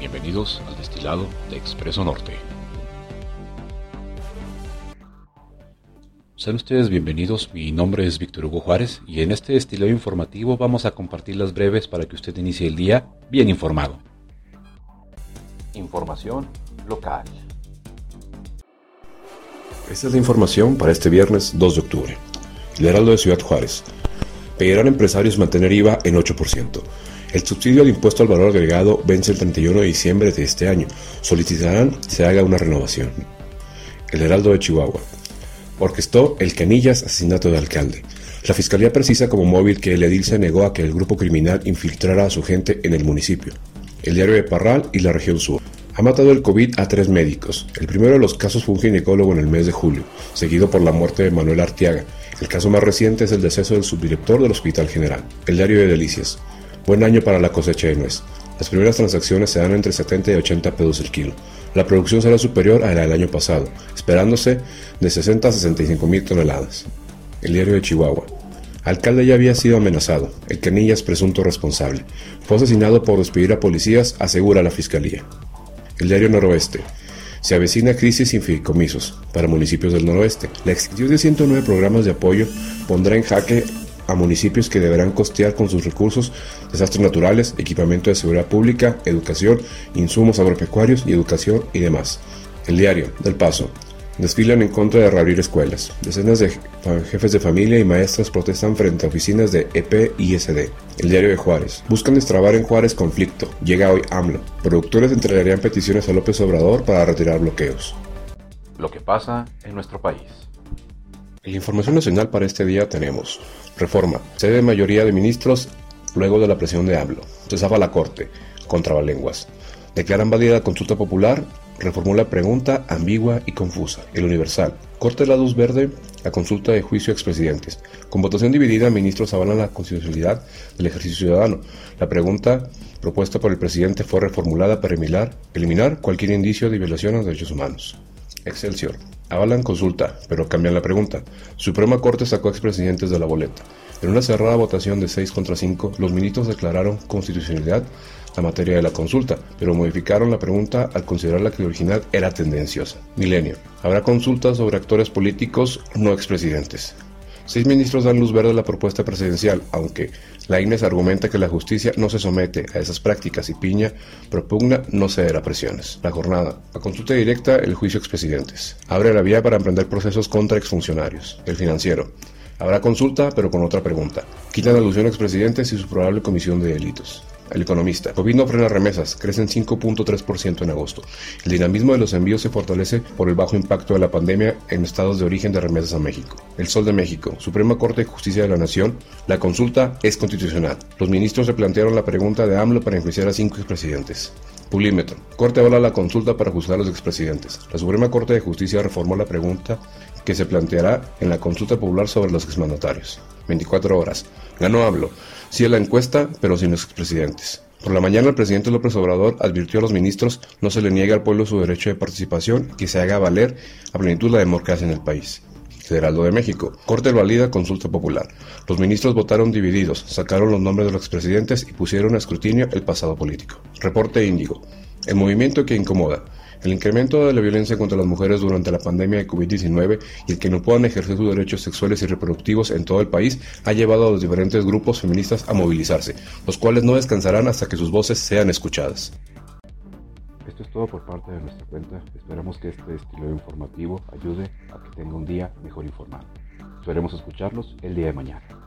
Bienvenidos al destilado de Expreso Norte. Sean ustedes bienvenidos, mi nombre es Víctor Hugo Juárez y en este destilado informativo vamos a compartir las breves para que usted inicie el día bien informado. Información local. Esta es la información para este viernes 2 de octubre. El Heraldo de Ciudad Juárez. Pedirán empresarios mantener IVA en 8%. El subsidio al impuesto al valor agregado vence el 31 de diciembre de este año. Solicitarán se haga una renovación. El Heraldo de Chihuahua. Orquestó el Canillas asesinato de alcalde. La fiscalía precisa como móvil que el edil se negó a que el grupo criminal infiltrara a su gente en el municipio. El diario de Parral y la región sur. Ha matado el COVID a tres médicos. El primero de los casos fue un ginecólogo en el mes de julio, seguido por la muerte de Manuel Artiaga. El caso más reciente es el deceso del subdirector del Hospital General. El diario de Delicias. Buen año para la cosecha de nuez. Las primeras transacciones se dan entre 70 y 80 pesos el kilo. La producción será superior a la del año pasado, esperándose de 60 a 65 mil toneladas. El diario de Chihuahua. Alcalde ya había sido amenazado. El Canillas presunto responsable. Fue asesinado por despedir a policías, asegura la fiscalía. El diario Noroeste. Se avecina crisis sin fideicomisos para municipios del noroeste. La extinción de 109 programas de apoyo pondrá en jaque a municipios que deberán costear con sus recursos desastres naturales, equipamiento de seguridad pública, educación, insumos agropecuarios y educación y demás. El diario del Paso. Desfilan en contra de reabrir escuelas. Decenas de jefes de familia y maestras protestan frente a oficinas de EP y SD. El diario de Juárez. Buscan destrabar en Juárez conflicto. Llega hoy AMLO. Productores entregarían peticiones a López Obrador para retirar bloqueos. Lo que pasa en nuestro país. En la información nacional para este día tenemos Reforma. Cede mayoría de ministros luego de la presión de AMLO. Se zafa la Corte. Contrabalenguas. Declaran válida la consulta popular. Reformula pregunta ambigua y confusa. El Universal. Corte la luz verde a consulta de juicio expresidentes. Con votación dividida, ministros avalan la constitucionalidad del ejercicio ciudadano. La pregunta propuesta por el presidente fue reformulada para eliminar, eliminar cualquier indicio de violación a los derechos humanos. Excelsior. Avalan consulta, pero cambian la pregunta. Suprema Corte sacó expresidentes de la boleta. En una cerrada votación de 6 contra 5, los ministros declararon constitucionalidad la materia de la consulta, pero modificaron la pregunta al considerar que la original era tendenciosa. Milenio. Habrá consultas sobre actores políticos no expresidentes. Seis ministros dan luz verde a la propuesta presidencial, aunque la argumenta que la justicia no se somete a esas prácticas y Piña propugna no ceder a presiones. La jornada. A consulta directa, el juicio expresidentes. Abre la vía para emprender procesos contra exfuncionarios. El financiero. Habrá consulta, pero con otra pregunta. Quitan alusión a expresidentes y su probable comisión de delitos. El economista. COVID no frena remesas, crecen 5.3% en agosto. El dinamismo de los envíos se fortalece por el bajo impacto de la pandemia en estados de origen de remesas a México. El Sol de México. Suprema Corte de Justicia de la Nación. La consulta es constitucional. Los ministros se plantearon la pregunta de AMLO para enjuiciar a cinco expresidentes. Pulímetro. Corte avala la consulta para juzgar a los expresidentes. La Suprema Corte de Justicia reformó la pregunta que se planteará en la consulta popular sobre los exmandatarios. 24 horas. Ganó AMLO. Sí a la encuesta, pero sin los expresidentes. Por la mañana el presidente López Obrador advirtió a los ministros no se le niegue al pueblo su derecho de participación y que se haga valer a plenitud la democracia en el país. Federaldo de México. Corte valida consulta popular. Los ministros votaron divididos, sacaron los nombres de los expresidentes y pusieron a escrutinio el pasado político. Reporte Índigo. El movimiento que incomoda. El incremento de la violencia contra las mujeres durante la pandemia de COVID-19 y el que no puedan ejercer sus derechos sexuales y reproductivos en todo el país ha llevado a los diferentes grupos feministas a movilizarse, los cuales no descansarán hasta que sus voces sean escuchadas. Esto es todo por parte de nuestra cuenta. Esperamos que este estilo informativo ayude a que tenga un día mejor informado. Esperemos escucharlos el día de mañana.